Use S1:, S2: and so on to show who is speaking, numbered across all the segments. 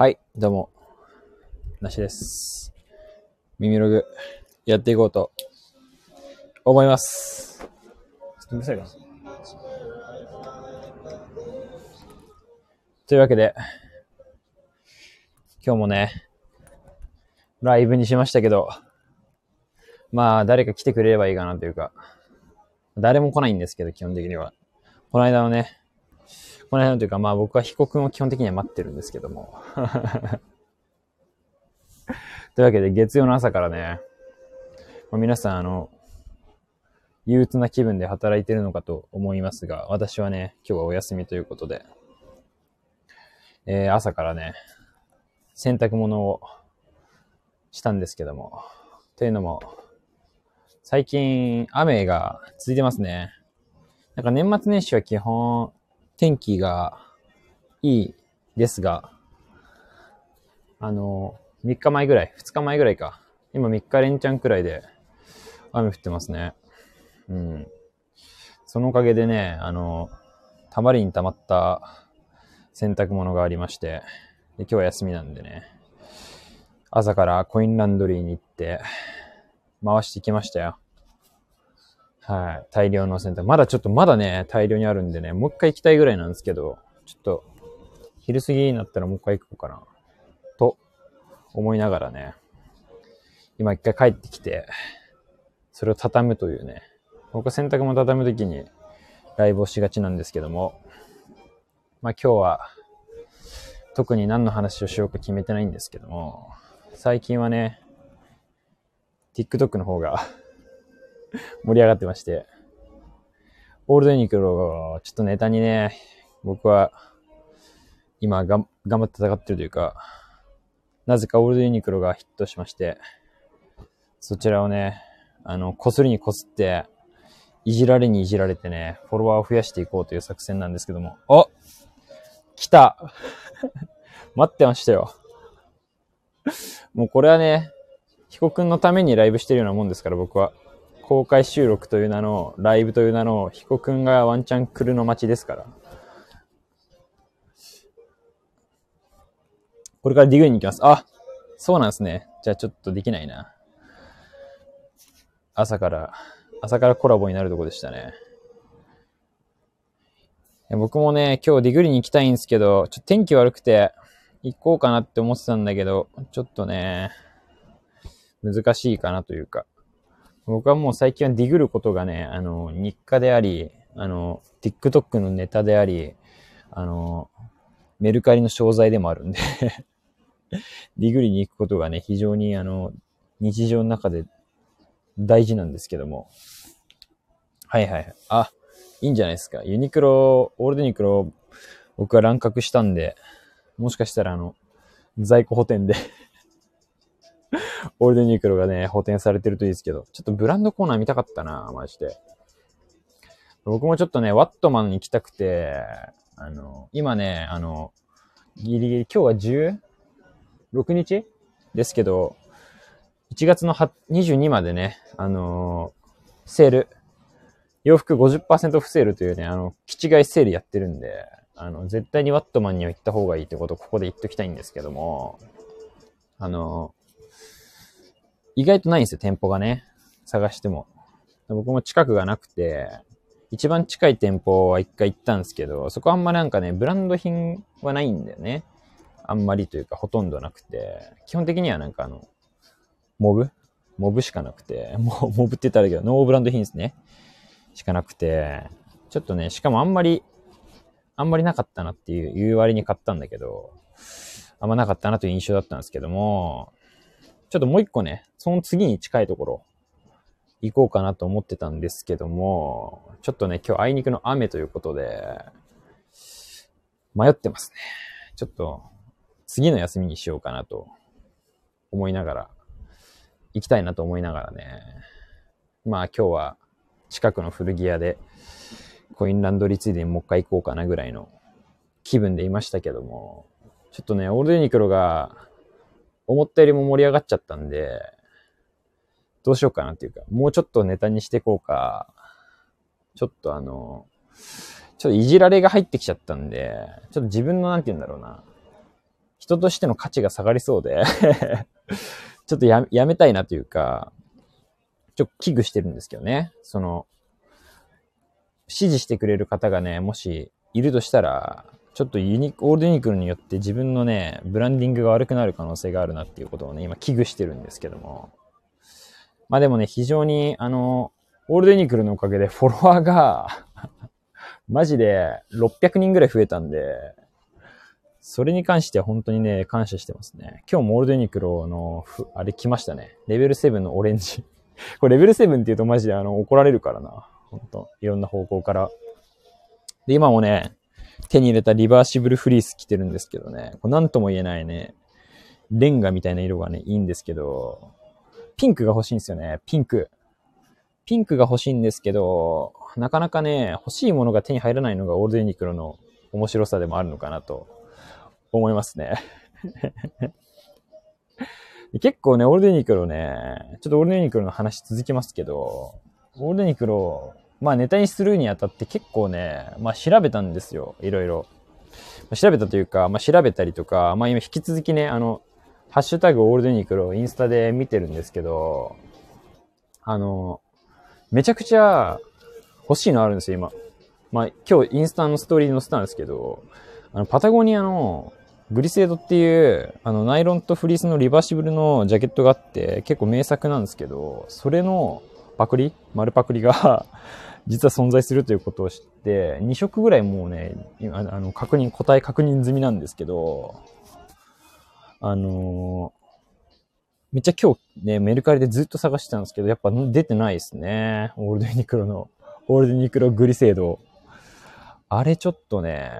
S1: はい、どうも、なしです。耳ログ、やっていこうと、思います。ちょっとうるさいかな。というわけで、今日もね、ライブにしましたけど、まあ、誰か来てくれればいいかなというか、誰も来ないんですけど、基本的には。この間のね、この間のというか、まあ僕は被告を基本的には待ってるんですけども。というわけで、月曜の朝からね、まあ皆さん、あの、憂鬱な気分で働いてるのかと思いますが、私はね、今日はお休みということで、えー朝からね、洗濯物をしたんですけども、というのも、最近雨が続いてますね。なんか年末年始は基本天気がいいですが、あの、3日前ぐらい、2日前ぐらいか。今3日連チャンくらいで雨降ってますね。うん。そのおかげでね、あの、たまりに溜まった洗濯物がありまして、で今日は休みなんでね、朝からコインランドリーに行って、回してきましたよ。はい。大量の洗濯。まだちょっと、まだね、大量にあるんでね、もう一回行きたいぐらいなんですけど、ちょっと、昼過ぎになったらもう一回行こうかな。と、思いながらね、今一回帰ってきて、それを畳むというね、僕は洗濯も畳むときにライブをしがちなんですけども、まあ今日は、特に何の話をしようか決めてないんですけども、最近はね、TikTok の方が盛り上がってまして、オールドユニクロがちょっとネタにね、僕は今が頑張って戦ってるというか、なぜかオールドユニクロがヒットしまして、そちらをね、あの、こすりにこすって、いじられにいじられてね、フォロワーを増やしていこうという作戦なんですけども、お来た 待ってましたよ。もうこれはね、被告のためにライブしてるようなもんですから、僕は。公開収録という名の、ライブという名の、被告がワンチャン来るの待ちですから。これからディグに行きます。あそうなんですね。じゃあちょっとできないな。朝から、朝からコラボになるとこでしたね。僕もね、今日ディグリに行きたいんですけど、ちょっと天気悪くて、行こうかなって思ってたんだけど、ちょっとね、難しいかなというか。僕はもう最近はディグることがね、あの、日課であり、あの、TikTok のネタであり、あの、メルカリの商材でもあるんで ディグリに行くことがね、非常にあの、日常の中で大事なんですけども。はいはい。あ、いいんじゃないですか。ユニクロ、オールドユニクロ、僕は乱獲したんで、もしかしたらあの、在庫補填で オールデンユニクロがね、補填されてるといいですけど、ちょっとブランドコーナー見たかったな、マジで。僕もちょっとね、ワットマンに行きたくて、あの、今ね、あの、ギリギリ、今日は16日ですけど、1月の22までね、あのセール、洋服50%オフセールというね、あの、気違いセールやってるんで、あの、絶対にワットマンには行った方がいいってことをここで言っときたいんですけども、あの、意外とないんですよ、店舗がね。探しても。僕も近くがなくて、一番近い店舗は一回行ったんですけど、そこあんまなんかね、ブランド品はないんだよね。あんまりというか、ほとんどなくて、基本的にはなんかあの、モブ？モブしかなくて、モブって言ったらだけど、ノーブランド品ですね。しかなくて、ちょっとね、しかもあんまり、あんまりなかったなっていう、言う割に買ったんだけど、あんまなかったなという印象だったんですけども、ちょっともう一個ね、その次に近いところ、行こうかなと思ってたんですけども、ちょっとね、今日あいにくの雨ということで、迷ってますね。ちょっと、次の休みにしようかなと思いながら、行きたいなと思いながらね。まあ今日は近くの古着屋でコインランドリーついでにもう一回行こうかなぐらいの気分でいましたけども、ちょっとね、オールドユニクロが思ったよりも盛り上がっちゃったんで、どうしようかなっていうか、もうちょっとネタにしていこうか、ちょっとあの、ちょっといじられが入ってきちゃったんで、ちょっと自分のなんて言うんだろうな、人としての価値が下がりそうで ちょっとややめたいなというか、ちょっと危惧してるんですけどね。その、支持してくれる方がね、もしいるとしたら、ちょっとユニオールドユニクロによって自分のね、ブランディングが悪くなる可能性があるなっていうことをね、今危惧してるんですけども。まあでもね、非常に、あの、オールドユニクロのおかげでフォロワーが マジで600人ぐらい増えたんで、それに関しては本当にね、感謝してますね。今日もオールドユニクロの、あれ来ましたね。レベル7のオレンジ これレベル7って言うとマジであの怒られるからな。本当いろんな方向から。で、今もね、手に入れたリバーシブルフリース着てるんですけどね。これなんとも言えないね、レンガみたいな色がね、いいんですけど、ピンクが欲しいんですよね。ピンク。ピンクが欲しいんですけど、なかなかね、欲しいものが手に入らないのがオールドユニクロの面白さでもあるのかなと思いますね。結構ね、オールドユニクロね、ちょっとオールドユニクロの話続きますけど、オールドユニクロ、まあネタにするにあたって結構ね、まあ調べたんですよ、いろいろ。調べたというか、まあ調べたりとか、まあ今引き続きね、あの、ハッシュタグオールドユニクロインスタで見てるんですけど、あの、めちゃくちゃ欲しいのあるんですよ、今。まあ、今日インスタのストーリーに載せたんですけど、あの、パタゴニアのグリセードっていう、あの、ナイロンとフリースのリバーシブルのジャケットがあって、結構名作なんですけど、それのパクリ？丸パクリが実は存在するということを知って、2色ぐらいもうね、あの、確認、答え確認済みなんですけど、あのめっちゃ今日ね、メルカリでずっと探してたんですけど、やっぱ出てないですね。オールドユニクロの、オールドユニクログリセード。あれちょっとね、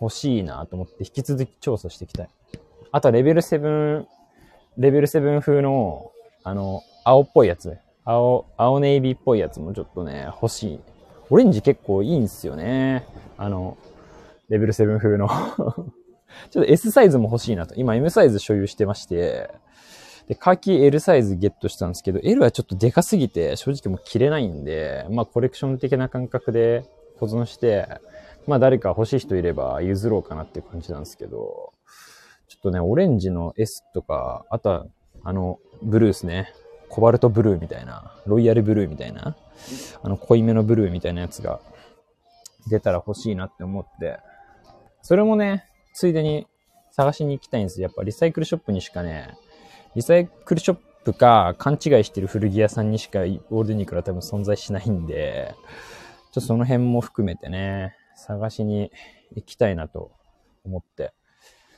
S1: 欲しいなと思って引き続き調査していきたい。あとはレベル7、レベル7風の、あの、青っぽいやつ。青、青ネイビーっぽいやつもちょっとね、欲しい。オレンジ結構いいんすよね。あの、レベル7風の ちょっと S サイズも欲しいなと。今 M サイズ所有してまして、で、カーキ L サイズゲットしたんですけど、L はちょっとでかすぎて、正直もう着れないんで、まあコレクション的な感覚で保存して、まあ誰か欲しい人いれば譲ろうかなっていう感じなんですけど、ちょっとね、オレンジの S とか、あとは、あの、ブルーですね。コバルトブルーみたいな、ロイヤルブルーみたいな、あの濃いめのブルーみたいなやつが出たら欲しいなって思って、それもね、ついでに探しに行きたいんです。やっぱリサイクルショップにしかね、リサイクルショップか勘違いしてる古着屋さんにしかオールデニクルは多分存在しないんで、ちょっとその辺も含めてね、探しに行きたいなと思って。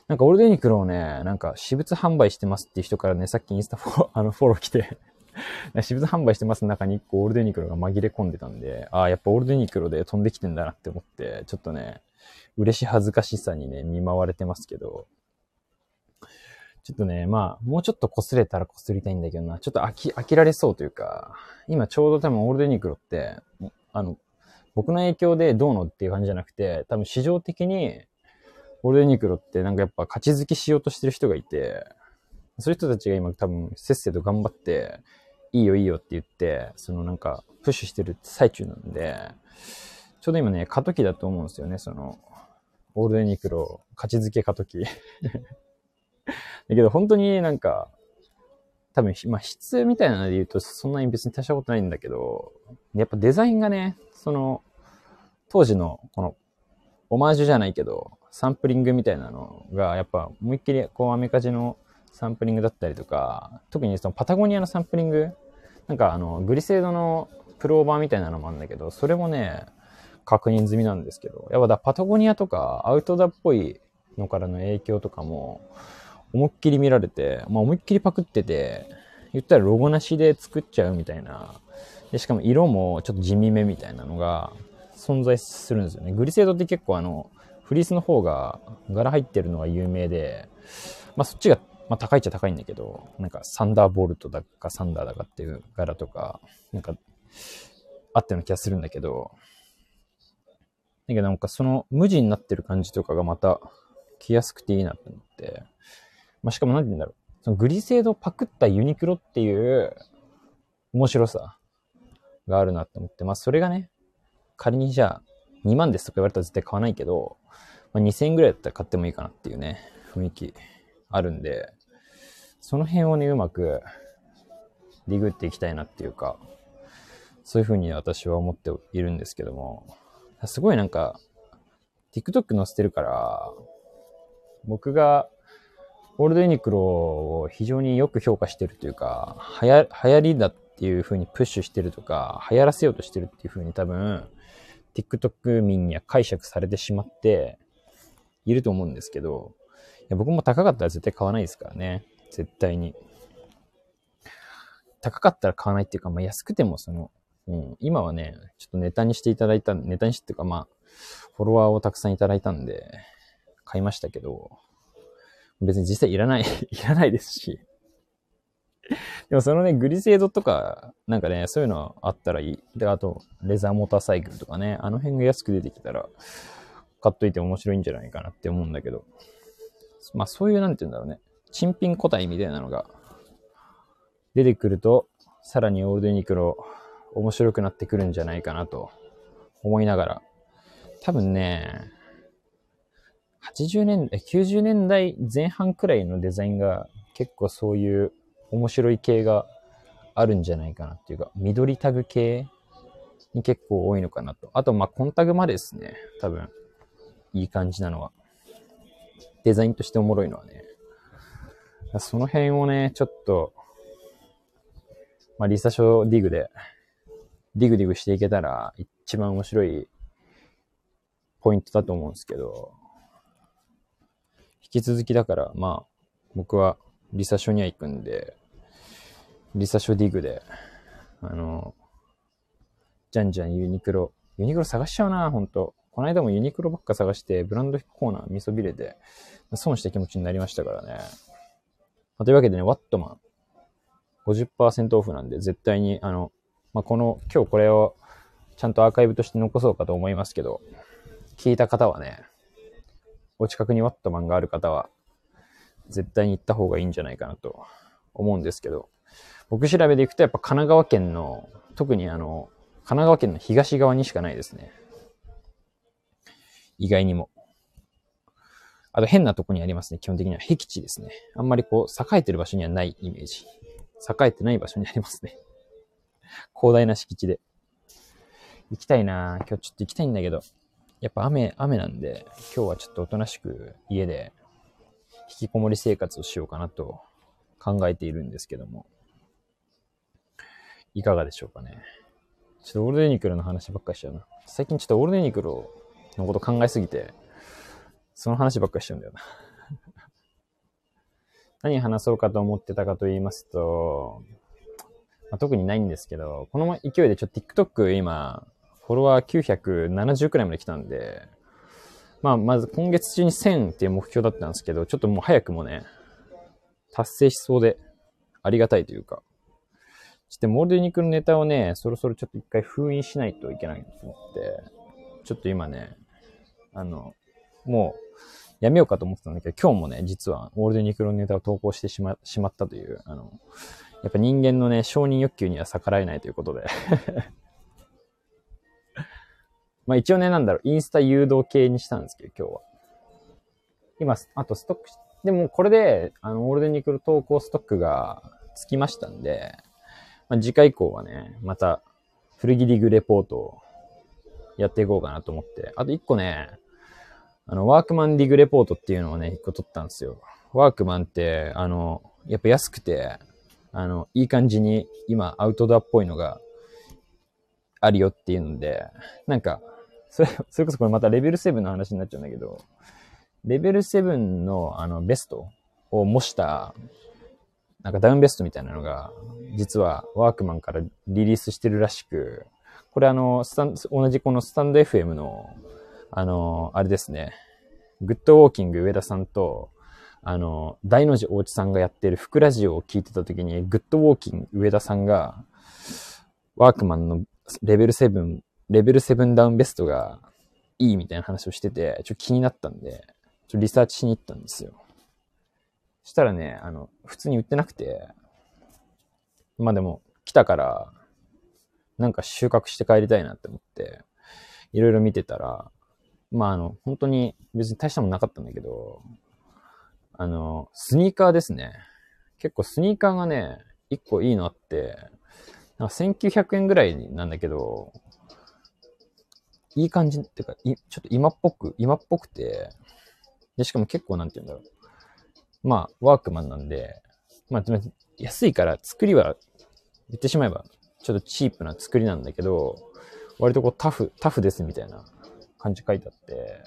S1: なんかオールデニクロをね、なんか私物販売してますっていう人からね、さっきインスタフォロー、あのフォロー来て 私物販売してますの中に1個オールデニクロが紛れ込んでたんで、ああ、やっぱオールデニクロで飛んできてんだなって思って、ちょっとね、嬉し恥ずかしさにね、見舞われてますけど、ちょっとね、まあ、もうちょっと擦れたら擦りたいんだけどな、ちょっと飽き、飽きられそうというか、今ちょうど多分オールデニクロって、あの、僕の影響でどうのっていう感じじゃなくて、多分市場的に、オールデニクロってなんかやっぱ勝ち付けしようとしてる人がいて、そういう人たちが今多分せっせと頑張って、いいよいいよって言って、そのなんかプッシュしてる最中なんで、ちょうど今ね、過渡期だと思うんですよね、その、オールデニクロ勝ち付け過渡期。だけど本当になんか、多分、まあ、質みたいなので言うと、そんなに別に大したことないんだけど、やっぱデザインがね、その、当時の、この、オマージュじゃないけど、サンプリングみたいなのが、やっぱ、思いっきり、こう、アメカジのサンプリングだったりとか、特にそのパタゴニアのサンプリング、なんかあの、グリセードのプローバーみたいなのもあるんだけど、それもね、確認済みなんですけど、やっぱだパタゴニアとかアウトドアっぽいのからの影響とかも、思いっきり見られて、まあ思いっきりパクってて、言ったらロゴなしで作っちゃうみたいな。で、しかも色もちょっと地味めみたいなのが存在するんですよね。グリセードって結構あの、フリースの方が柄入ってるのが有名で、まあそっちが、まあ高いっちゃ高いんだけど、なんかサンダーボルトだかサンダーだかっていう柄とか、なんか、あったような気がするんだけど、だけどなんかその無地になってる感じとかがまた着やすくていいなと思って、まあ、しかも何て言うんだろう。そのグリセードパクったユニクロっていう面白さがあるなって思って、まあそれがね、仮にじゃあ2万ですとか言われたら絶対買わないけど、まあ、2000円ぐらいだったら買ってもいいかなっていうね、雰囲気あるんで、その辺をね、うまくディグっていきたいなっていうか、そういうふうに私は思っているんですけども、すごいなんか、TikTok 載せてるから、僕がオールドユニクロを非常によく評価してるというか、はや、流行りだっていう風にプッシュしてるとか、流行らせようとしてるっていう風に多分、TikTok 民には解釈されてしまっていると思うんですけど、いや僕も高かったら絶対買わないですからね。絶対に。高かったら買わないっていうか、まあ安くてもその、うん、今はね、ちょっとネタにしていただいた、ネタにしてっていうかまあ、フォロワーをたくさんいただいたんで、買いましたけど、別に実際いらない いらないですし。でもそのね、グリセードとか、なんかね、そういうのあったらいい。で、あと、レザーモーターサイクルとかね、あの辺が安く出てきたら、買っといて面白いんじゃないかなって思うんだけど。まあそういう、なんて言うんだろうね。珍品個体みたいなのが出てくると、さらにオールドユニクロ面白くなってくるんじゃないかなと思いながら。多分ね、80年代、90年代前半くらいのデザインが結構そういう面白い系があるんじゃないかなっていうか、緑タグ系に結構多いのかなと。あと、ま、コンタグまでですね。多分、いい感じなのは。デザインとしておもろいのはね。その辺をね、ちょっと、まあ、リサショディグで、ディグディグしていけたら、一番面白いポイントだと思うんですけど、引き続きだから、まあ、僕はリサショには行くんで、リサショディグで、あの、じゃんじゃんユニクロ、ユニクロ探しちゃうな、ほんと。この間もユニクロばっか探して、ブランドコーナー見そびれて、損した気持ちになりましたからね。というわけでね、ワットマン、50%オフなんで、絶対に、あの、まあ、この、今日これを、ちゃんとアーカイブとして残そうかと思いますけど、聞いた方はね、お近くにワットマンがある方は、絶対に行った方がいいんじゃないかなと思うんですけど、僕調べで行くとやっぱ神奈川県の、特にあの、神奈川県の東側にしかないですね。意外にも。あと変なとこにありますね。基本的には僻地ですね。あんまりこう、栄えてる場所にはないイメージ。栄えてない場所にありますね。広大な敷地で。行きたいな今日ちょっと行きたいんだけど。やっぱ雨、雨なんで、今日はちょっとおとなしく家で引きこもり生活をしようかなと考えているんですけども。いかがでしょうかね。ちょっとオールデニクロの話ばっかりしちゃうな。最近ちょっとオールデニクロのこと考えすぎて、その話ばっかりしちゃうんだよな。何話そうかと思ってたかと言いますと、まあ、特にないんですけど、この勢いでちょっと TikTok 今、フォロワー970くらいまで来たんで、まあ、まず今月中に1000っていう目標だったんですけど、ちょっともう早くもね、達成しそうで、ありがたいというか。ちょっとモールドユニクのネタをね、そろそろちょっと一回封印しないといけないと思って、ちょっと今ね、あの、もう、やめようかと思ってたんだけど、今日もね、実は、オールドユニクロネタを投稿してしま、しまったという、あの、やっぱ人間のね、承認欲求には逆らえないということで まあ一応ね、なんだろう、インスタ誘導系にしたんですけど、今日は。今、あとストック、でもこれで、あの、オールデンニクル投稿ストックがつきましたんで、まあ、次回以降はね、また、古着リグレポートをやっていこうかなと思って。あと一個ね、あの、ワークマンディグレポートっていうのをね、一個取ったんですよ。ワークマンって、あの、やっぱ安くて、あの、いい感じに今アウトドアっぽいのがあるよっていうので、なんか、それ、それこそこれまたレベル7の話になっちゃうんだけど、レベル7のあのベストを模した、なんかダウンベストみたいなのが、実はワークマンからリリースしてるらしく、これあの、スタン、同じこのスタンド FM の、あの、あれですね、グッドウォーキン上田さんと、あの、大の字大地さんがやってる福ラジオを聞いてた時に、グッドウォーキン上田さんが、ワークマンのレベル7レベル7ダウンベストがいいみたいな話をしてて、ちょっと気になったんで、ちょっとリサーチしに行ったんですよ。したらね、あの、普通に売ってなくて、まあでも、来たから、なんか収穫して帰りたいなって思って、いろいろ見てたら、まああの、本当に別に大したもんなかったんだけど、あの、スニーカーですね。結構スニーカーがね、一個いいのあって、なんか1900円ぐらいなんだけど、いい感じっていうか、いちょっと今っぽく、今っぽくて、で、しかも結構なんて言うんだろう。まあ、ワークマンなんで、まあ、安いから作りは、言ってしまえば、ちょっとチープな作りなんだけど、割とこうタフ、タフですみたいな感じ書いてあって、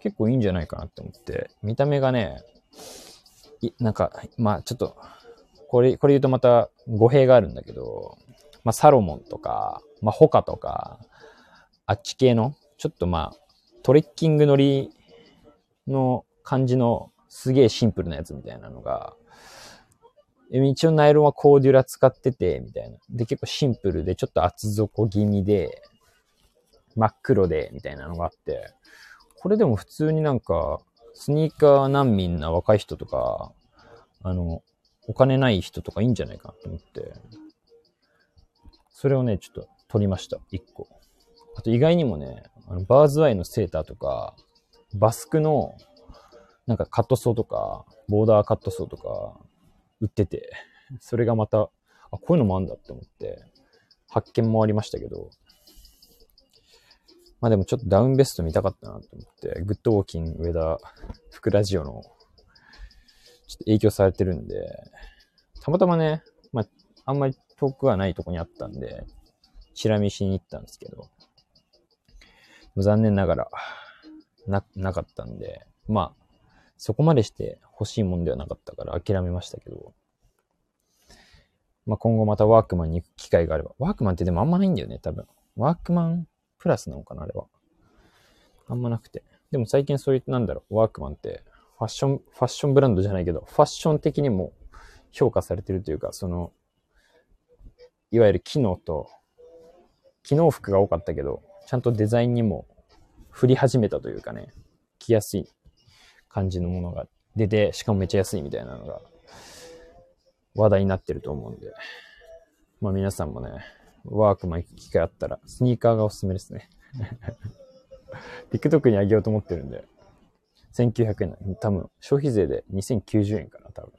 S1: 結構いいんじゃないかなって思って、見た目がね、いなんか、まあちょっと、これ、これ言うとまた語弊があるんだけど、まあサロモンとか、まあホカとか、あっち系の、ちょっとまあ、トレッキング乗りの感じのすげえシンプルなやつみたいなのが、一応ナイロンはコーデュラ使ってて、みたいな。で、結構シンプルで、ちょっと厚底気味で、真っ黒で、みたいなのがあって、これでも普通になんか、スニーカー難民な若い人とか、あの、お金ない人とかいいんじゃないかと思って、それをね、ちょっと取りました。一個。あと意外にもね、あのバーズアイのセーターとか、バスクの、なんかカットソーとか、ボーダーカットソーとか、売ってて、それがまた、あ、こういうのもあんだって思って、発見もありましたけど、まあでもちょっとダウンベスト見たかったなと思って、グッドウォーキング上田福ラジオの、ちょっと影響されてるんで、たまたまね、まあ、あんまり遠くはないとこにあったんで、チラ見しに行ったんですけど、残念ながら、な、なかったんで、まあ、そこまでして欲しいもんではなかったから諦めましたけど、まあ、今後またワークマンに行く機会があれば、ワークマンってでもあんまないんだよね、多分。ワークマンプラスなのかな、あれは。あんまなくて。でも最近そういう、なんだろう、ワークマンって、ファッション、ファッションブランドじゃないけど、ファッション的にも評価されてるというか、その、いわゆる機能と、機能服が多かったけど、ちゃんとデザインにも振り始めたというかね、着やすい感じのものが出て、しかもめっちゃ安いみたいなのが話題になってると思うんで、まあ皆さんもね、ワークマン行く機会あったら、スニーカーがおすすめですね。TikTok にあげようと思ってるんで、1900円多分、消費税で2090円かな、多分。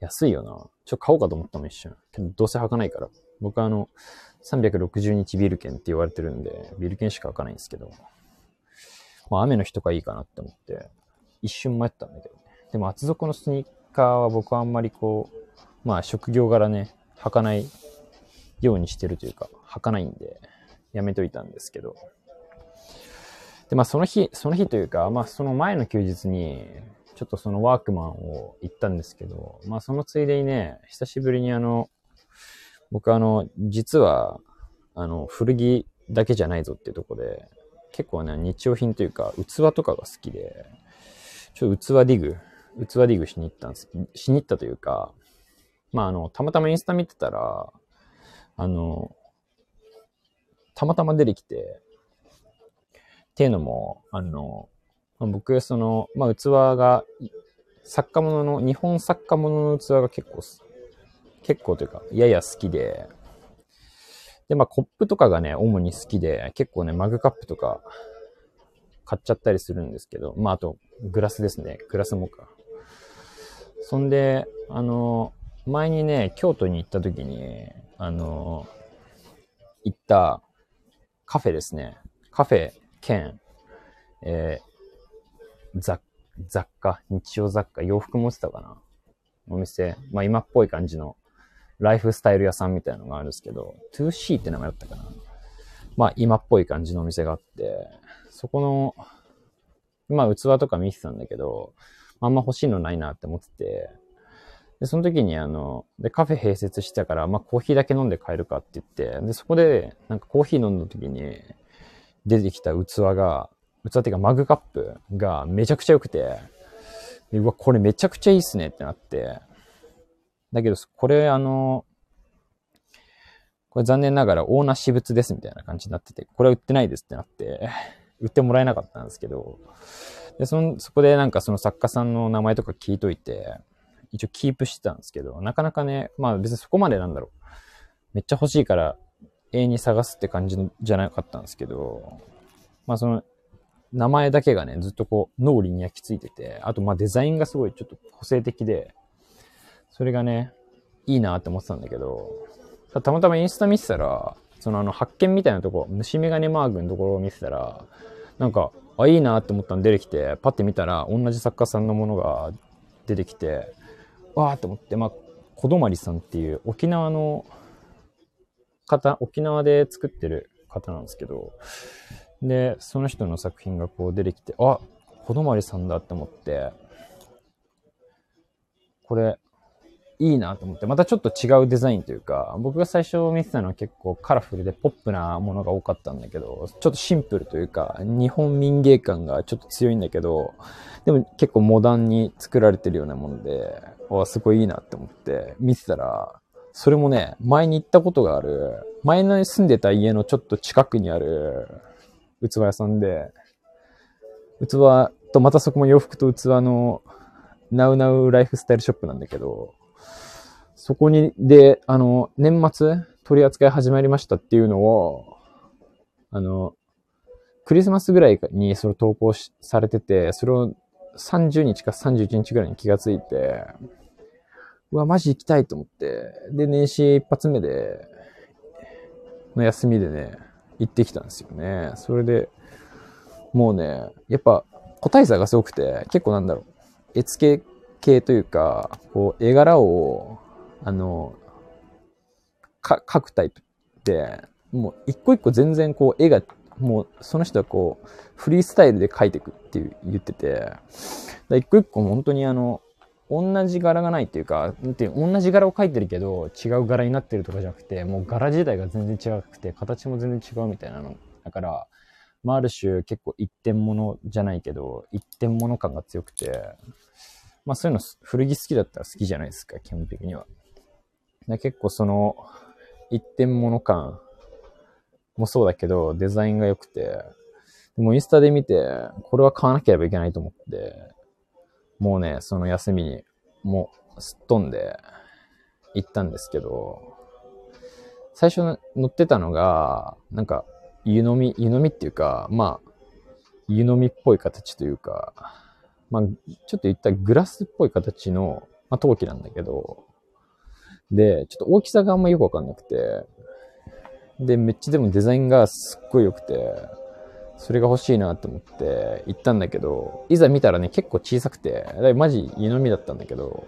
S1: 安いよな。ちょ、買おうかと思ったもん、一瞬。けど、どうせ履かないから。僕はあの、360日ビール券って言われてるんで、ビール券しか履かないんですけど、まあ雨の日とかいいかなって思って、一瞬迷ったんだけどね。でも厚底のスニーカーは僕はあんまりこう、まあ職業柄ね、履かないようにしてるというか、履かないんで、やめといたんですけど。で、まあその日、その日というか、まあその前の休日に、ちょっとそのワークマンを行ったんですけど、まあそのついでにね、久しぶりにあの、僕あの、実は、あの、古着だけじゃないぞっていうとこで、結構ね、日用品というか、器とかが好きで、ちょっと器ディグ、器ディグしに行ったんです。しに行ったというか、まああの、たまたまインスタ見てたら、あの、たまたま出てきて、っていうのも、あの、僕、その、まあ、器が、作家物の、日本作家物の器が結構、結構というか、やや好きで、で、まあ、コップとかがね、主に好きで、結構ね、マグカップとか買っちゃったりするんですけど、まあ、あと、グラスですね。グラスもか。そんで、あの、前にね、京都に行った時に、あの、行ったカフェですね。カフェ兼、えー、雑雑貨、日用雑貨、洋服持ってたかなお店。まあ今っぽい感じのライフスタイル屋さんみたいなのがあるんですけど、2C って名前だったかな。まあ今っぽい感じのお店があって、そこの、まあ器とか見てたんだけど、あんま欲しいのないなって思ってて、で、その時にあの、で、カフェ併設してたから、まあコーヒーだけ飲んで帰るかって言って、で、そこで、なんかコーヒー飲んだ時に出てきた器が、器っていうかマグカップがめちゃくちゃ良くて、うわ、これめちゃくちゃいいっすねってなって、だけど、これあの、これ残念ながらオーナー私物ですみたいな感じになってて、これは売ってないですってなって、売ってもらえなかったんですけど、で、その、そこでなんかその作家さんの名前とか聞いといて、一応キープしてたんですけど、なかなかね、まあ別にそこまでなんだろう。めっちゃ欲しいから永遠に探すって感じじゃなかったんですけど、まあその、名前だけがね、ずっとこう、脳裏に焼き付いてて、あとまあデザインがすごいちょっと個性的で、それがね、いいなって思ってたんだけど、たまたまインスタ見てたら、そのあの発見みたいなとこ、虫眼鏡マークのところを見てたら、なんか、あ、いいなって思ったの出てきて、パッて見たら、同じ作家さんのものが出てきて、わーって思って、まあ、こどまりさんっていう沖縄の方、沖縄で作ってる方なんですけど、で、その人の作品がこう出てきて、あ、こどまりさんだって思って、これ、いいなと思って、またちょっと違うデザインというか、僕が最初見てたのは結構カラフルでポップなものが多かったんだけど、ちょっとシンプルというか、日本民芸感がちょっと強いんだけど、でも結構モダンに作られてるようなもので、わ、すごいいいなって思って見てたら、それもね、前に行ったことがある、前の住んでた家のちょっと近くにある器屋さんで、器とまたそこも洋服と器のナウナウライフスタイルショップなんだけど、そこに、で、あの、年末取り扱い始まりましたっていうのを、あの、クリスマスぐらいにそれ投稿されてて、それを30日か31日ぐらいに気がついて、うわ、マジ行きたいと思って、で、年始一発目で、の休みでね、行ってきたんですよね。それで、もうね、やっぱ個体差がすごくて、結構なんだろう、絵付け系というか、こう、絵柄をあの、か、描くタイプで、もう一個一個全然こう絵が、もうその人はこう、フリースタイルで描いていくっていう言ってて、一個一個本当にあの、同じ柄がないっていうか、なんて同じ柄を描いてるけど、違う柄になってるとかじゃなくて、もう柄自体が全然違くて、形も全然違うみたいなの。だから、まあ、ある種結構一点物じゃないけど、一点物感が強くて、まあそういうの古着好きだったら好きじゃないですか、基本的には。結構その、一点物感もそうだけど、デザインが良くて、でもインスタで見て、これは買わなければいけないと思って、もうね、その休みに、もうすっ飛んで行ったんですけど、最初乗ってたのが、なんか、湯飲み、湯飲みっていうか、まあ、湯飲みっぽい形というか、まあ、ちょっと言ったグラスっぽい形の、まあ、陶器なんだけど、で、ちょっと大きさがあんまよくわかんなくて、で、めっちゃでもデザインがすっごい良くて、それが欲しいなって思って行ったんだけど、いざ見たらね、結構小さくて、だマジ湯飲みだったんだけど、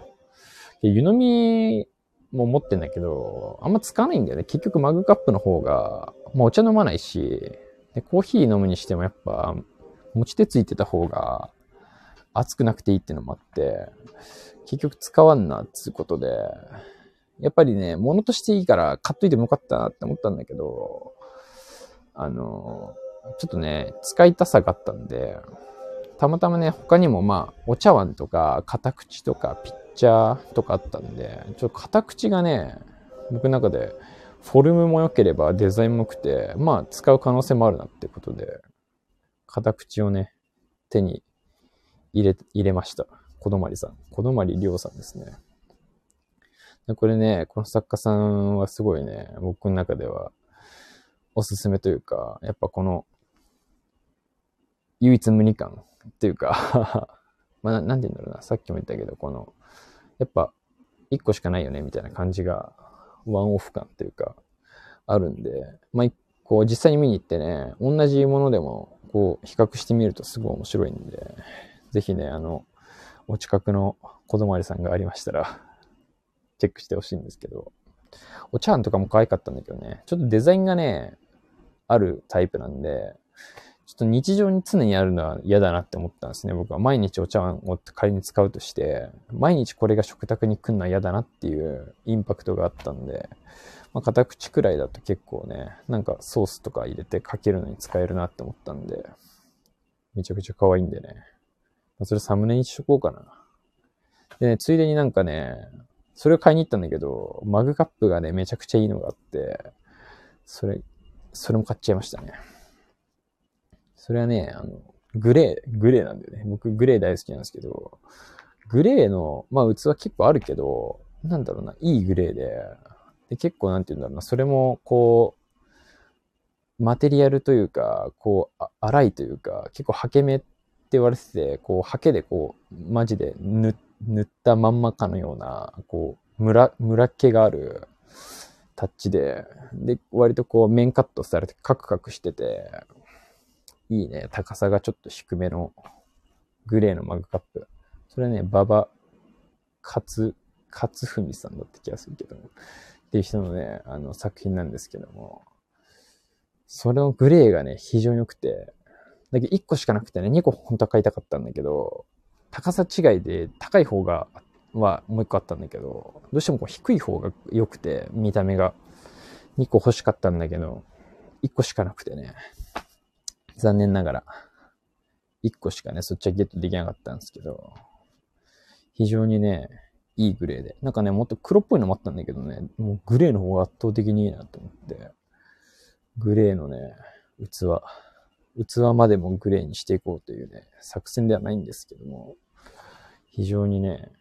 S1: 湯飲みも持ってんだけど、あんま使わないんだよね。結局マグカップの方が、まあお茶飲まないし、でコーヒー飲むにしてもやっぱ、持ち手ついてた方が熱くなくていいってのもあって、結局使わんなっつうことで、やっぱりね、物としていいから買っといてもよかったなって思ったんだけど、あの、ちょっとね、使いたさがあったんで、たまたまね、他にもまあ、お茶碗とか、片口とか、ピッチャーとかあったんで、ちょっと片口がね、僕の中で、フォルムも良ければデザインも良くて、まあ、使う可能性もあるなってことで、片口をね、手に入れ、入れました。小泊さん。小泊りょうさんですね。これね、この作家さんはすごいね、僕の中ではおすすめというか、やっぱこの唯一無二感っていうか まあ、なんて言うんだろうな、さっきも言ったけど、この、やっぱ一個しかないよね、みたいな感じが、ワンオフ感っていうか、あるんで、まあ、こう実際に見に行ってね、同じものでも、こう比較してみるとすごい面白いんで、ぜひね、あの、お近くの子供ありさんがありましたら、チェックしてほしいんですけど、お茶碗とかも可愛かったんだけどね、ちょっとデザインがね、あるタイプなんで、ちょっと日常に常にあるのは嫌だなって思ったんですね。僕は毎日お茶碗を仮に使うとして、毎日これが食卓に来るのは嫌だなっていうインパクトがあったんで、まあ、片口くらいだと結構ね、なんかソースとか入れてかけるのに使えるなって思ったんで、めちゃくちゃ可愛いんでね。それサムネにしとこうかな。でね、ついでになんかね、それを買いに行ったんだけど、マグカップがね、めちゃくちゃいいのがあって、それ、それも買っちゃいましたね。それはね、あの、グレー、グレーなんだよね。僕グレー大好きなんですけど、グレーの、まあ器結構あるけど、なんだろうな、いいグレーで、で結構なんて言うんだろうな、それもこう、マテリアルというか、こう、粗いというか、結構ハケ目って言われてて、こう、ハケでこう、マジで塗って塗ったまんまかのような、こう、ムラ、ムラっ気があるタッチで、で、割とこう、面カットされてカクカクしてて、いいね、高さがちょっと低めのグレーのマグカップ。それね、馬場勝、勝文さんだった気がするけども、っていう人のね、あの作品なんですけども、それのグレーがね、非常に良くて、だけど1個しかなくてね、2個本当は買いたかったんだけど、高さ違いで高い方が、はもう1個あったんだけど、どうしてもこう低い方が良くて、見た目が。2個欲しかったんだけど、1個しかなくてね、残念ながら、1個しかね、そっちはゲットできなかったんですけど、非常にね、いいグレーで。なんかね、もっと黒っぽいのもあったんだけどね、もうグレーの方が圧倒的にいいなと思って、グレーのね、器、器までもグレーにしていこうというね、作戦ではないんですけども、非常にね、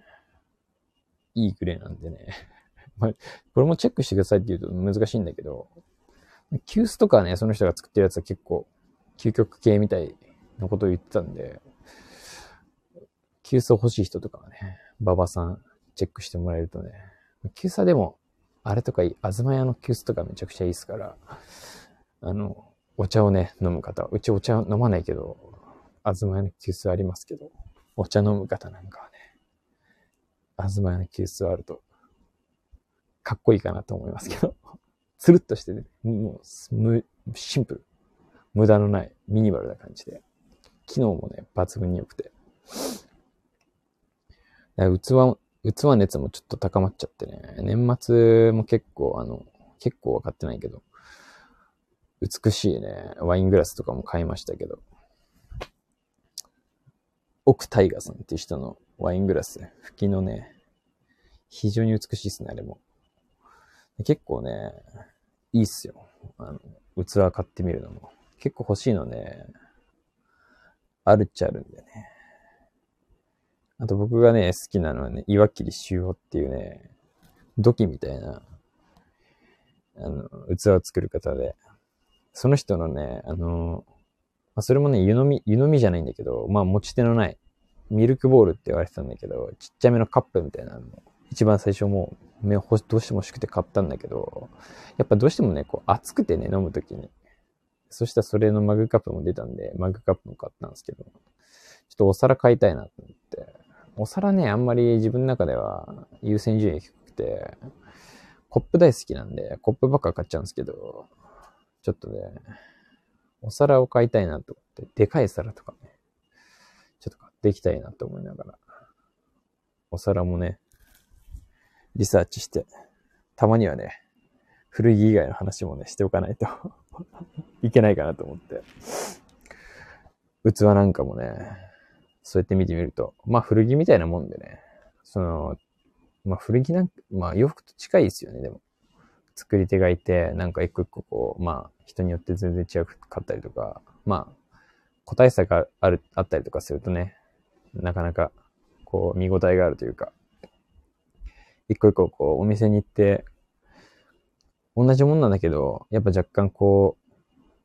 S1: いいグレーなんでね、まあ、これもチェックしてくださいって言うと難しいんだけど、急須とかね、その人が作ってるやつは結構、究極系みたいなことを言ってたんで、急須欲しい人とかはね、馬場さんチェックしてもらえるとね、急須でも、あれとかいい、あずま屋の急須とかめちゃくちゃいいですから、あの、お茶をね、飲む方、うちお茶飲まないけど、あずま屋の急須ありますけど、お茶飲む方なんかはね、あずま屋の急須あると、かっこいいかなと思いますけど、つるっとしてね、もう、シンプル。無駄のないミニマルな感じで、機能もね、抜群に良くて。器、器熱もちょっと高まっちゃってね、年末も結構あの、結構わかってないけど、美しいね、ワイングラスとかも買いましたけど、奥タイガさんっていう人のワイングラス、吹きのね、非常に美しいですね、あれも。結構ね、いいっすよ。あの、器買ってみるのも。結構欲しいのね、あるっちゃあるんでね。あと僕がね、好きなのはね、岩切修夫っていうね、土器みたいな、あの、器を作る方で、その人のね、あの、まあ、それもね、湯飲み、湯飲みじゃないんだけど、まあ持ち手のない、ミルクボールって言われてたんだけど、ちっちゃめのカップみたいなの、一番最初もう、目をどうしても欲しくて買ったんだけど、やっぱどうしてもね、こう熱くてね、飲むときに、そしたらそれのマグカップも出たんで、マグカップも買ったんですけど、ちょっとお皿買いたいなと思って。お皿ね、あんまり自分の中では優先順位低くて、コップ大好きなんで、コップばっか買っちゃうんですけど、ちょっとね、お皿を買いたいなと思って、でかい皿とかね、ちょっと買っていきたいなと思いながら、お皿もね、リサーチして、たまにはね、古着以外の話もね、しておかないと いけないかなと思って。器なんかもね、そうやって見てみると、まあ古着みたいなもんでね、その、まあ古着なんか、まあ洋服と近いですよね、でも。作り手がいて、なんか一個一個こう、まあ人によって全然違かったりとか、まあ個体差がある、あったりとかするとね、なかなかこう見応えがあるというか、一個一個こうお店に行って同じもんなんだけど、やっぱ若干こ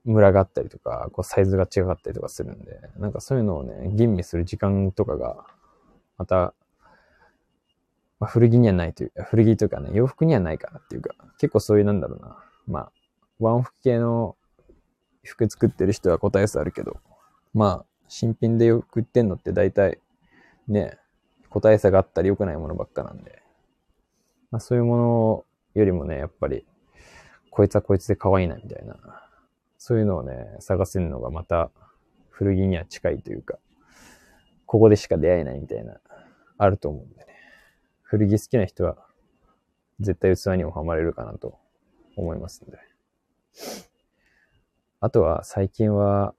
S1: う、ムラがあったりとか、こうサイズが違かったりとかするんで、なんかそういうのをね、吟味する時間とかが、また、まあ、古着にはないというか、古着というかね、洋服にはないかなっていうか、結構そういうなんだろうな。まあ、ワンオフ系の服作ってる人は答え差あるけど、まあ、新品でよく売ってんのって大体、ね、個体差があったり良くないものばっかなんで、まあそういうものよりもね、やっぱりこいつはこいつで可愛いな、みたいな。そういうのをね、探せるのがまた古着には近いというか、ここでしか出会えないみたいな、あると思うんでね。古着好きな人は、絶対器にもハマれるかなと思いますんで。あとは最近は、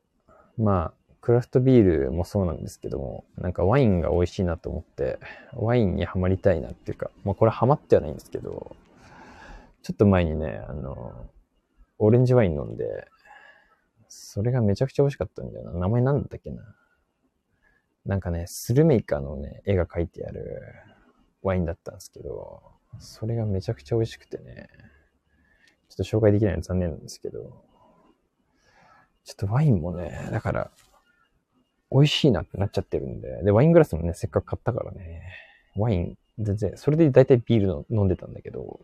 S1: まあ、クラフトビールもそうなんですけども、なんかワインが美味しいなと思って、ワインにはまりたいなっていうか、まあこれハマってはないんですけど、ちょっと前にね、あの、オレンジワイン飲んで、それがめちゃくちゃ美味しかったんだよな。名前なんだったっけな。なんかね、スルメイカのね、絵が描いてあるワインだったんですけど、それがめちゃくちゃ美味しくてね、ちょっと紹介できないの残念なんですけど、ちょっとワインもね、だから、美味しいなってなっちゃってるんで。で、ワイングラスもね、せっかく買ったからね。ワイン、全然、それで大体ビールの飲んでたんだけど、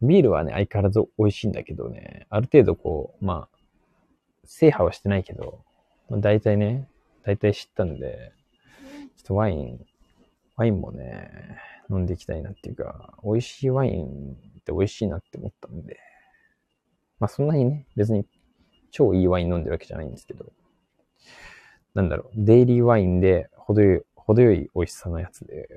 S1: ビールはね、相変わらず美味しいんだけどね、ある程度こう、まあ、制覇はしてないけど、まあ、大体ね、大体知ったんで、ちょっとワイン、ワインもね、飲んでいきたいなっていうか、美味しいワインって美味しいなって思ったんで、まあそんなにね、別に超いいワイン飲んでるわけじゃないんですけど、なんだろう、デイリーワインで程よい、程よい美味しさのやつで、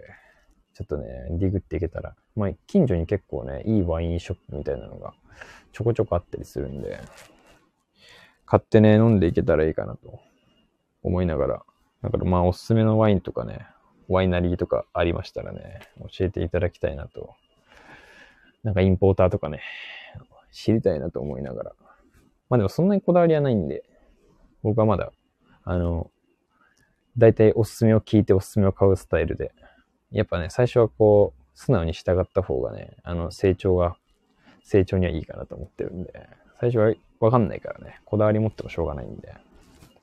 S1: ちょっとね、ディグっていけたら、まあ近所に結構ね、いいワインショップみたいなのがちょこちょこあったりするんで、買ってね、飲んでいけたらいいかなと思いながら、だからまあおすすめのワインとかね、ワイナリーとかありましたらね、教えていただきたいなと。なんかインポーターとかね、知りたいなと思いながら。まあでもそんなにこだわりはないんで、僕はまだ、あの、大体おすすめを聞いておすすめを買うスタイルで。やっぱね、最初はこう、素直に従った方がね、あの、成長が、成長にはいいかなと思ってるんで、最初はわかんないからね、こだわり持ってもしょうがないんで、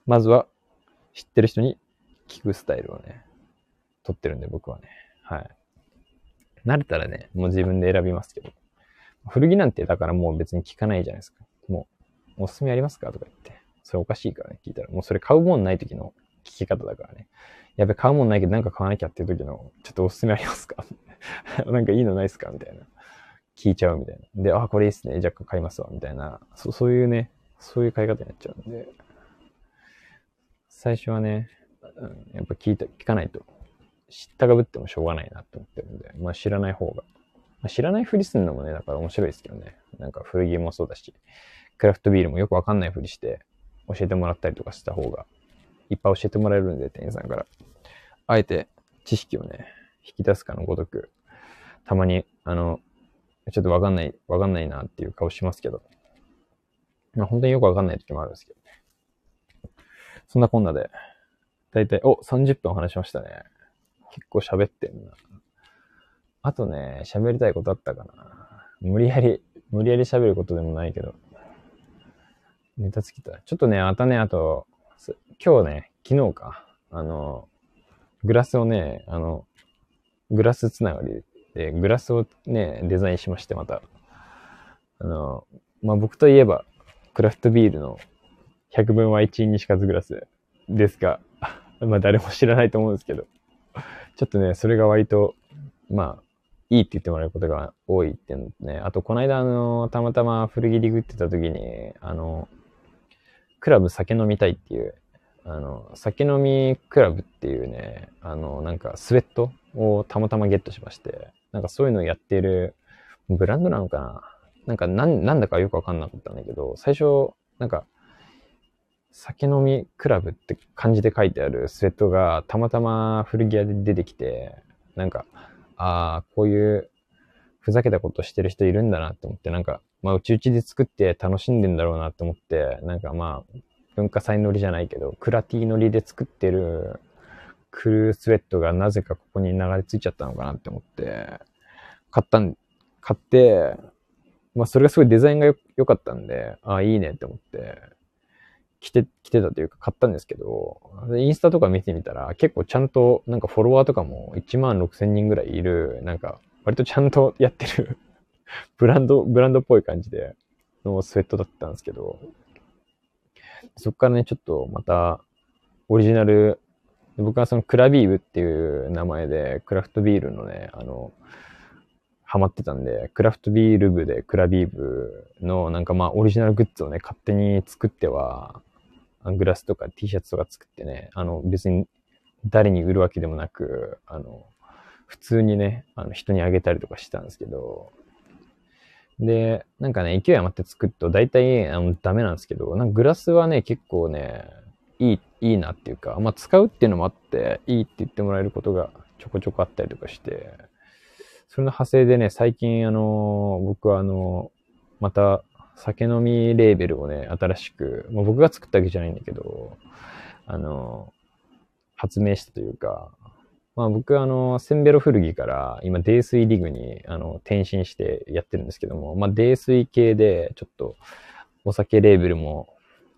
S1: まずは知ってる人に聞くスタイルをね、取ってるんで僕はね、はい。慣れたらね、もう自分で選びますけど、古着なんてだからもう別に聞かないじゃないですか。もう、おすすめありますかとか言って。それおかしいからね、聞いたら。もうそれ買うもんない時の聞き方だからね。やべ、買うもんないけどなんか買わなきゃっていう時の、ちょっとおすすめありますか？なんかいいのないっすか？みたいな。聞いちゃうみたいな。で、あ、これいいっすね。じゃあ買いますわ。みたいな。そそういうね、そういう買い方になっちゃうんで。最初はね、うん、やっぱ聞いた、聞かないと。知ったかぶってもしょうがないなって思ってるんで、まあ知らない方が。まあ、知らないふりするのもね、だから面白いですけどね。なんか古着もそうだし、クラフトビールもよくわかんないふりして教えてもらったりとかした方が、いっぱい教えてもらえるんで、店員さんから。あえて知識をね、引き出すかのごとく、たまに、あの、ちょっとわかんない、わかんないなっていう顔しますけど。まあ本当によくわかんない時もあるんですけどね。そんなこんなで、だいたい、お、30分話しましたね。結構喋ってんな。あとね、喋りたいことあったかな。無理やり、無理やり喋ることでもないけど。ネタ尽きた。ちょっとね、またね、あと、今日ね、昨日か。あの、グラスをね、あの、グラスつながりで、グラスをね、デザインしまして、また。あの、まあ、僕といえば、クラフトビールの100分は1西数グラスですが、まあ、誰も知らないと思うんですけど、ちょっとね、それが割と、まあ、いいって言ってもらえることが多いってね。あと、この間、あの、たまたま古着リグってた時に、あの、クラブ酒飲みたいっていう、あの、酒飲みクラブっていうね、あの、なんかスウェットをたまたまゲットしまして、なんかそういうのをやっているブランドなのかな？なんか、なんだかよくわかんなかったんだけど、最初、なんか、酒飲みクラブって漢字で書いてあるスウェットがたまたま古着屋で出てきて、なんか、ああ、こういうふざけたことしてる人いるんだなって思って、なんか、まあ、うちうちで作って楽しんでんだろうなって思って、なんかまあ、文化祭乗りじゃないけど、クラティ乗りで作ってるクルースウェットがなぜかここに流れ着いちゃったのかなって思って、買ったん、買って、まあそれがすごいデザインが良かったんで、ああ、いいねって思って、来て、来てたというか買ったんですけど、インスタとか見てみたら結構ちゃんとなんかフォロワーとかも1万6千人ぐらいいる、なんか割とちゃんとやってる ブランド、ブランドっぽい感じでのスウェットだったんですけど、そこからね、ちょっとまたオリジナル、僕はそのクラビーブっていう名前でクラフトビールのね、あの、ハマってたんで、クラフトビール部でクラビー部のなんかまあオリジナルグッズをね、勝手に作っては、グラスとか T シャツとか作ってね、あの別に誰に売るわけでもなく、あの、普通にね、あの人にあげたりとかしたんですけど、で、なんかね、勢い余って作ると大体あのダメなんですけど、なんかグラスはね、結構ね、いい、いいなっていうか、まあ使うっていうのもあって、いいって言ってもらえることがちょこちょこあったりとかして、それの派生でね、最近あの、僕はあの、また酒飲みレーベルをね、新しく、まあ、僕が作ったわけじゃないんだけど、あの、発明したというか、まあ僕あの、センベロ古着から今泥水リグにあの転身してやってるんですけども、まあ泥水系でちょっとお酒レーベルも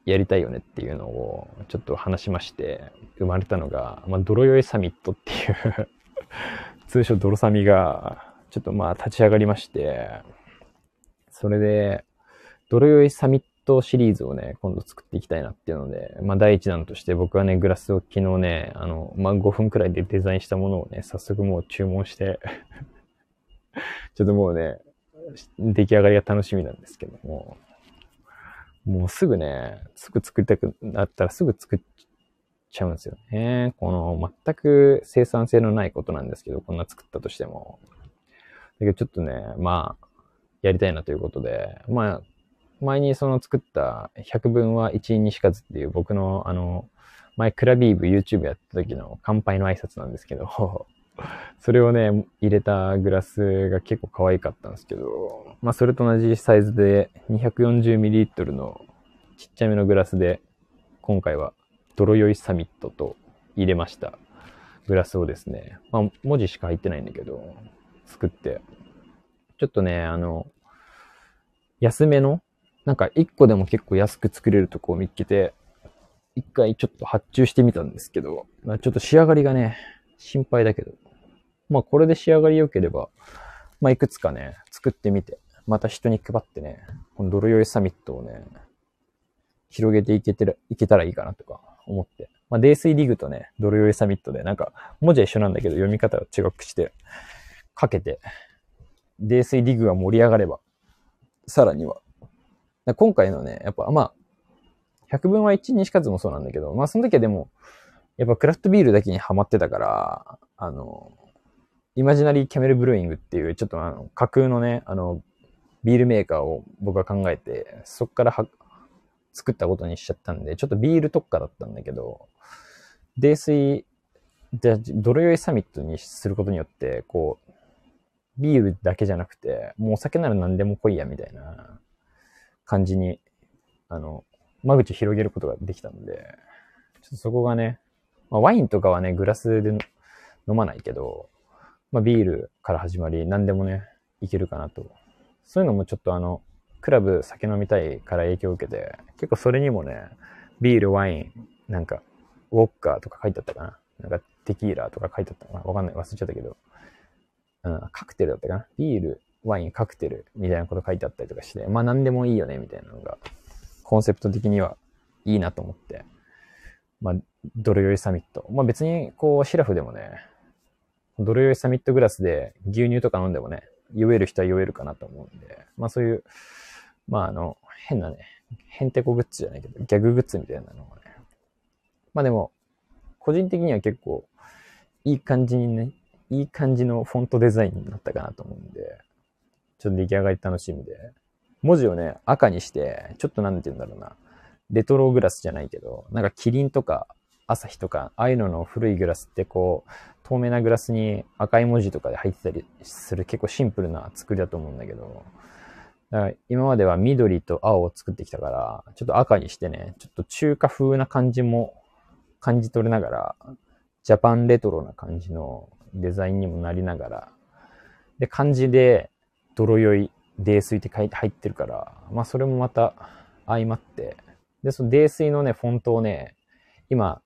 S1: やりたいよねっていうのをちょっと話しまして、生まれたのが、まあ、泥酔いサミットっていう 通称泥サミが、ちょっとまあ立ち上がりまして、それで、泥酔いサミットシリーズをね、今度作っていきたいなっていうので、まあ第一弾として僕はね、グラスを昨日ね、あの、まあ5分くらいでデザインしたものをね、早速もう注文して ちょっともうね、出来上がりが楽しみなんですけども、もうすぐね、すぐ作りたくなったらすぐ作っちゃうんですよね。この全く生産性のないことなんですけど、こんな作ったとしても。だけどちょっとね、まあ、やりたいなということで、まあ、前にその作った100分は一因にしかずっていう僕のあの、前クラビーブ YouTube やった時の乾杯の挨拶なんですけど、それをね、入れたグラスが結構可愛かったんですけど、まあそれと同じサイズで 240ml のちっちゃめのグラスで、今回は泥酔いサミットと入れました。グラスをですね、まあ文字しか入ってないんだけど、作って、ちょっとね、あの、安めの、なんか1個でも結構安く作れるとこを見つけて、一回ちょっと発注してみたんですけど、まあ、ちょっと仕上がりがね、心配だけど、まあこれで仕上がり良ければ、まあいくつかね、作ってみて、また人に配ってね、この泥酔いサミットをね、広げていけてる、いけたらいいかなとか思って。まあ、泥酔リグとね、泥酔いサミットで、なんか、文字は一緒なんだけど、読み方が違くして、かけて、泥酔リグが盛り上がれば、さらには。今回のね、やっぱ、まあ、百分は一にしかずもそうなんだけど、まあ、その時はでも、やっぱクラフトビールだけにハマってたから、あの、イマジナリーキャメルブルーイングっていう、ちょっとあの、架空のね、あの、ビールメーカーを僕は考えて、そこからは作ったことにしちゃったんで、ちょっとビール特化だったんだけど、泥酔、じゃ泥酔いサミットにすることによって、こう、ビールだけじゃなくて、もうお酒なら何でも来いや、みたいな。感じに、あの、間口広げることができたので、ちょっとそこがね、まあ、ワインとかはね、グラスで飲まないけど、まあ、ビールから始まり、何でもね、いけるかなと。そういうのもちょっとあの、クラブ酒飲みたいから影響を受けて、結構それにもね、ビール、ワイン、なんか、ウォッカーとか書いてあったかな。なんか、テキーラとか書いてあったかな。わかんない。忘れちゃったけど。うん、カクテルだったかな。ビール、ワイン、カクテルみたいなこと書いてあったりとかして、まあ何でもいいよね、みたいなのが、コンセプト的にはいいなと思って。まあ、泥酔いサミット。まあ別に、こう、シラフでもね、泥酔いサミットグラスで牛乳とか飲んでもね、酔える人は酔えるかなと思うんで、まあそういう、まああの、変なね、へんてこグッズじゃないけど、ギャググッズみたいなのがね。まあでも、個人的には結構、いい感じにね、いい感じのフォントデザインになったかなと思うんで、ちょっと出来上がり楽しみで、文字をね、赤にして、ちょっとなんて言うんだろうな、レトログラスじゃないけど、なんかキリンとか朝日とか、ああいうのの古いグラスってこう、透明なグラスに赤い文字とかで入ってたりする結構シンプルな作りだと思うんだけど、だから今までは緑と青を作ってきたから、ちょっと赤にしてね、ちょっと中華風な感じも感じ取れながら、ジャパンレトロな感じのデザインにもなりながら、で、漢字で泥酔い、泥酔って書いて入ってるから、まあそれもまた相まって、で、その泥酔のね、フォントをね、今、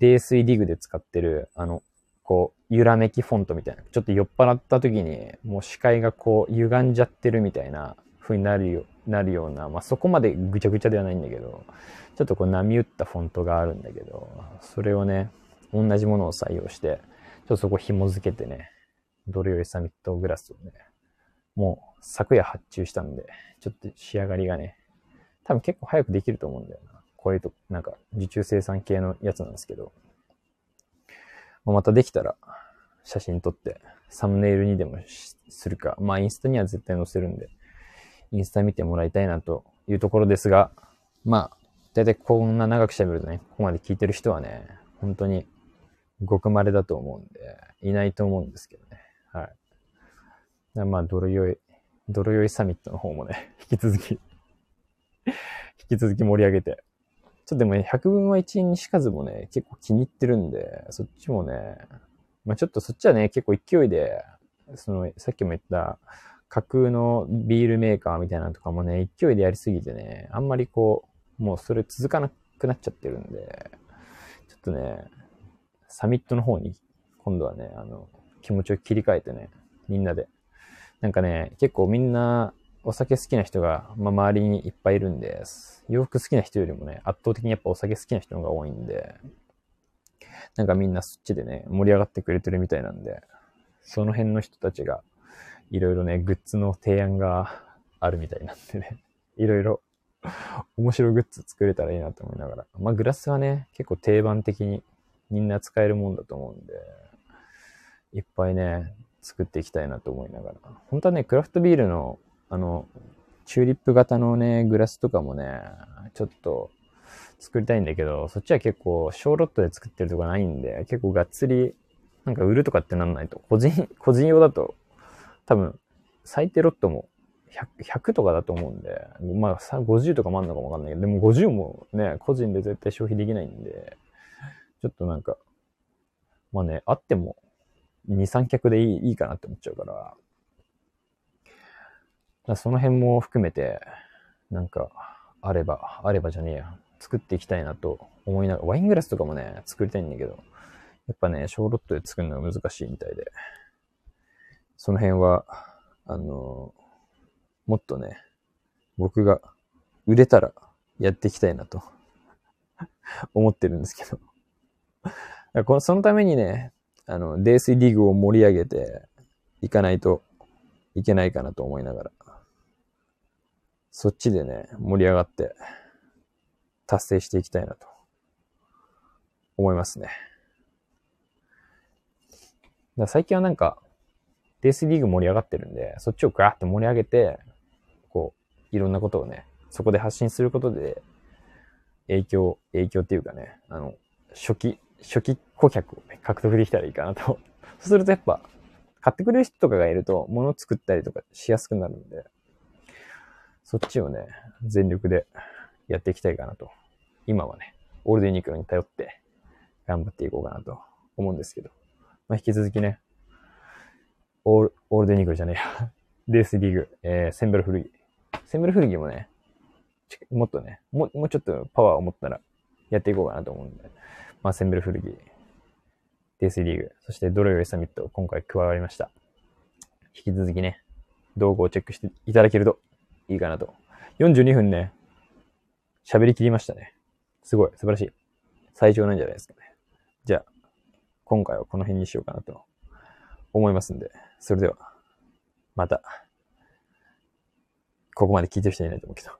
S1: 泥酔リグで使ってる、あの、こう、揺らめきフォントみたいな。ちょっと酔っ払った時に、もう視界がこう、歪んじゃってるみたいな風になるよ、なるような、まあ、そこまでぐちゃぐちゃではないんだけど、ちょっとこう波打ったフォントがあるんだけど、それをね、同じものを採用して、ちょっとそこ紐付けてね、ドルよりサミットグラスをね、もう昨夜発注したんで、ちょっと仕上がりがね、多分結構早くできると思うんだよな。こういうと、なんか、受注生産系のやつなんですけど、またできたら、写真撮って、サムネイルにでもするか、まあ、インスタには絶対載せるんで、インスタ見てもらいたいなというところですが、まあ、だいたいこんな長く喋るとね、ここまで聞いてる人はね、本当にごく稀だと思うんで、いないと思うんですけどね。はい。まあ、泥酔い、泥酔いサミットの方もね、引き続き 引き続き盛り上げてちょっとでもね、百分は一にしかずもね、結構気に入ってるんで、そっちもね、まあちょっとそっちはね、結構勢いで、その、さっきも言った、架空のビールメーカーみたいなのとかもね、勢いでやりすぎてね、あんまりこう、もうそれ続かなくなっちゃってるんで、ちょっとね、サミットの方に今度はね、あの、気持ちを切り替えてね、みんなで。なんかね、結構みんなお酒好きな人が、まあ、周りにいっぱいいるんです。洋服好きな人よりもね、圧倒的にやっぱお酒好きな人が多いんで、なんかみんなそっちでね、盛り上がってくれてるみたいなんで、その辺の人たちが、いろいろね、グッズの提案があるみたいなんでね、いろいろ面白グッズ作れたらいいなと思いながら。まあグラスはね、結構定番的にみんな使えるもんだと思うんで、いっぱいね、作っていきたいなと思いながら。本当はね、クラフトビールのあの、チューリップ型のね、グラスとかもね、ちょっと作りたいんだけど、そっちは結構小ロットで作ってるとかないんで、結構がっつり、なんか売るとかってなんないと、個人、個人用だと、多分、最低ロットも100 100とかだと思うんで、まあ50とかもあんのかもわかんないけど、でも50もね、個人で絶対消費できないんで、ちょっとなんか、まあね、あっても2、3脚でいいいいかなって思っちゃうから、だその辺も含めて、なんか、あれば、あればじゃねえや。作っていきたいなと思いながら、ワイングラスとかもね、作りたいんだけど、やっぱね、小ロットで作るのが難しいみたいで、その辺は、あの、もっとね、僕が売れたらやっていきたいなと。思ってるんですけど。この、そのためにね、あの、泥水リーグを盛り上げていかないといけないかなと思いながら、そっちでね、盛り上がって達成していきたいなと思いますね。だ最近はなんか、デースリーグ盛り上がってるんで、そっちをガーって盛り上げて、こう、いろんなことをね、そこで発信することで、影響、影響っていうかね、あの、初期、初期顧客をね、獲得できたらいいかなと。そうするとやっぱ、買ってくれる人とかがいると、物作ったりとかしやすくなるんで、そっちをね、全力でやっていきたいかなと。今はね、オールデンニクロに頼って頑張っていこうかなと思うんですけど。まあ、引き続きね、オール、オールデンニクロじゃねえや。レースリーグ、えー、センベル古着。センベル古着もね、もっとね、もう、もうちょっとパワーを持ったらやっていこうかなと思うんで。まあ、センベル古着、デースリーグ、そしてドロヨイサミットを、今回加わりました。引き続きね、動画をチェックしていただけるといいかなと。42分ね、喋り切りましたね。すごい、素晴らしい。最長なんじゃないですかね。じゃあ、今回はこの辺にしようかなと思いますんで、それでは、また、ここまで聞いてる人いないと思うけど、